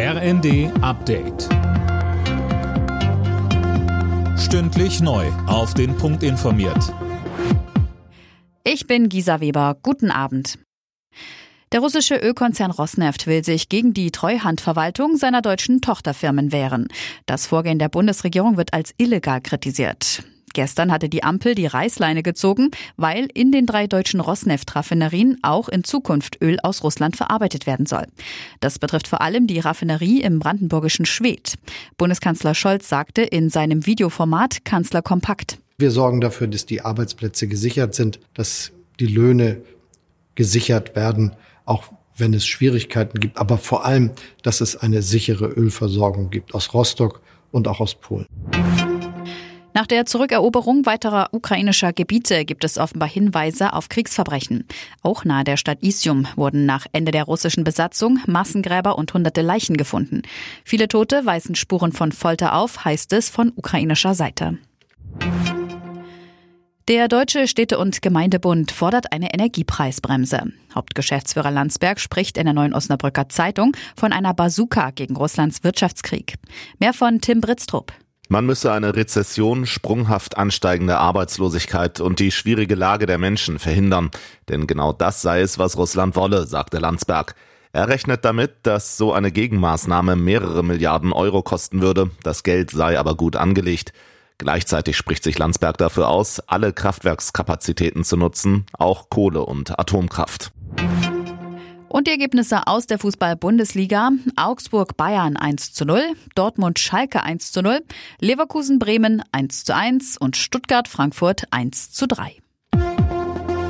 RND Update. Stündlich neu. Auf den Punkt informiert. Ich bin Gisa Weber. Guten Abend. Der russische Ölkonzern Rosneft will sich gegen die Treuhandverwaltung seiner deutschen Tochterfirmen wehren. Das Vorgehen der Bundesregierung wird als illegal kritisiert. Gestern hatte die Ampel die Reißleine gezogen, weil in den drei deutschen Rosneft-Raffinerien auch in Zukunft Öl aus Russland verarbeitet werden soll. Das betrifft vor allem die Raffinerie im brandenburgischen Schwedt. Bundeskanzler Scholz sagte in seinem Videoformat Kanzler Kompakt. Wir sorgen dafür, dass die Arbeitsplätze gesichert sind, dass die Löhne gesichert werden, auch wenn es Schwierigkeiten gibt, aber vor allem, dass es eine sichere Ölversorgung gibt aus Rostock und auch aus Polen. Nach der Zurückeroberung weiterer ukrainischer Gebiete gibt es offenbar Hinweise auf Kriegsverbrechen. Auch nahe der Stadt Isium wurden nach Ende der russischen Besatzung Massengräber und hunderte Leichen gefunden. Viele Tote weisen Spuren von Folter auf, heißt es von ukrainischer Seite. Der Deutsche Städte- und Gemeindebund fordert eine Energiepreisbremse. Hauptgeschäftsführer Landsberg spricht in der Neuen Osnabrücker Zeitung von einer Bazooka gegen Russlands Wirtschaftskrieg. Mehr von Tim Britztrup. Man müsse eine Rezession, sprunghaft ansteigende Arbeitslosigkeit und die schwierige Lage der Menschen verhindern. Denn genau das sei es, was Russland wolle, sagte Landsberg. Er rechnet damit, dass so eine Gegenmaßnahme mehrere Milliarden Euro kosten würde. Das Geld sei aber gut angelegt. Gleichzeitig spricht sich Landsberg dafür aus, alle Kraftwerkskapazitäten zu nutzen, auch Kohle und Atomkraft. Und die Ergebnisse aus der Fußball-Bundesliga. Augsburg Bayern 1 zu 0, Dortmund Schalke 1 zu 0, Leverkusen Bremen 1 zu 1 und Stuttgart Frankfurt 1 zu 3.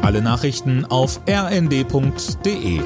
Alle Nachrichten auf rnd.de